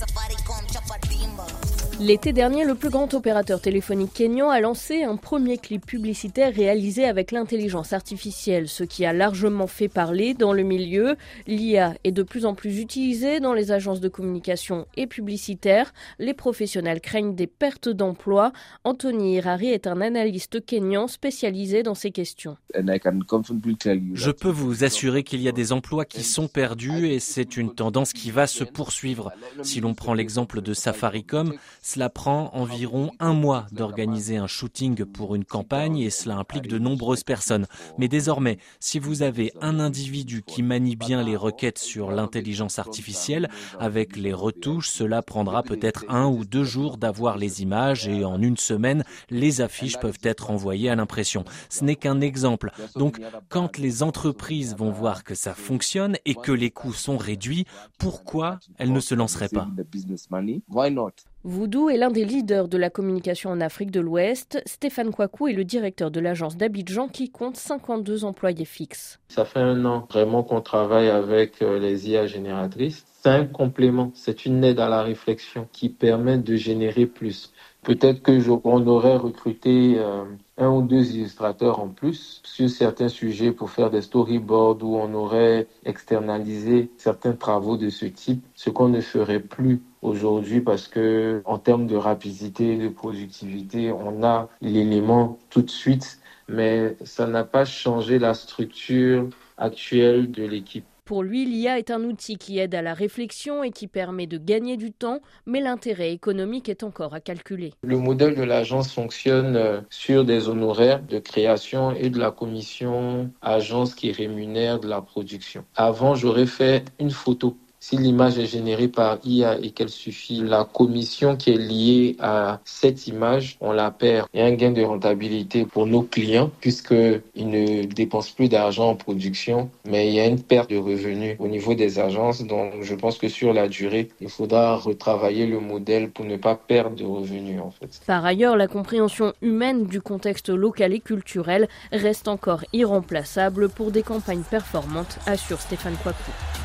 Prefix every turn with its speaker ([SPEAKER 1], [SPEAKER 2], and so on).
[SPEAKER 1] safari come con chapatimbos. L'été dernier, le plus grand opérateur téléphonique kényan a lancé un premier clip publicitaire réalisé avec l'intelligence artificielle, ce qui a largement fait parler dans le milieu. L'IA est de plus en plus utilisée dans les agences de communication et publicitaires. Les professionnels craignent des pertes d'emplois. Anthony Hirari est un analyste kényan spécialisé dans ces questions.
[SPEAKER 2] Je peux vous assurer qu'il y a des emplois qui sont perdus et c'est une tendance qui va se poursuivre. Si l'on prend l'exemple de Safaricom, cela prend environ un mois d'organiser un shooting pour une campagne et cela implique de nombreuses personnes. Mais désormais, si vous avez un individu qui manie bien les requêtes sur l'intelligence artificielle, avec les retouches, cela prendra peut-être un ou deux jours d'avoir les images et en une semaine, les affiches peuvent être envoyées à l'impression. Ce n'est qu'un exemple. Donc, quand les entreprises vont voir que ça fonctionne et que les coûts sont réduits, pourquoi elles ne se lanceraient pas?
[SPEAKER 1] Voodoo est l'un des leaders de la communication en Afrique de l'Ouest. Stéphane Kouakou est le directeur de l'agence d'Abidjan qui compte 52 employés fixes.
[SPEAKER 3] Ça fait un an vraiment qu'on travaille avec euh, les IA génératrices. C'est un complément, c'est une aide à la réflexion qui permet de générer plus. Peut-être que on aurait recruté euh, un ou deux illustrateurs en plus sur certains sujets pour faire des storyboards où on aurait externalisé certains travaux de ce type, ce qu'on ne ferait plus aujourd'hui parce que en termes de rapidité, de productivité, on a l'élément tout de suite, mais ça n'a pas changé la structure actuelle de l'équipe.
[SPEAKER 1] Pour lui, l'IA est un outil qui aide à la réflexion et qui permet de gagner du temps, mais l'intérêt économique est encore à calculer.
[SPEAKER 3] Le modèle de l'agence fonctionne euh, sur des honoraires de création et de la commission agence qui rémunère de la production. Avant, j'aurais fait une photo si l'image est générée par IA et qu'elle suffit, la commission qui est liée à cette image, on la perd. Il y a un gain de rentabilité pour nos clients puisqu'ils ne dépensent plus d'argent en production, mais il y a une perte de revenus au niveau des agences. Donc je pense que sur la durée, il faudra retravailler le modèle pour ne pas perdre de revenus en fait.
[SPEAKER 1] Par ailleurs, la compréhension humaine du contexte local et culturel reste encore irremplaçable pour des campagnes performantes, assure Stéphane Coipou.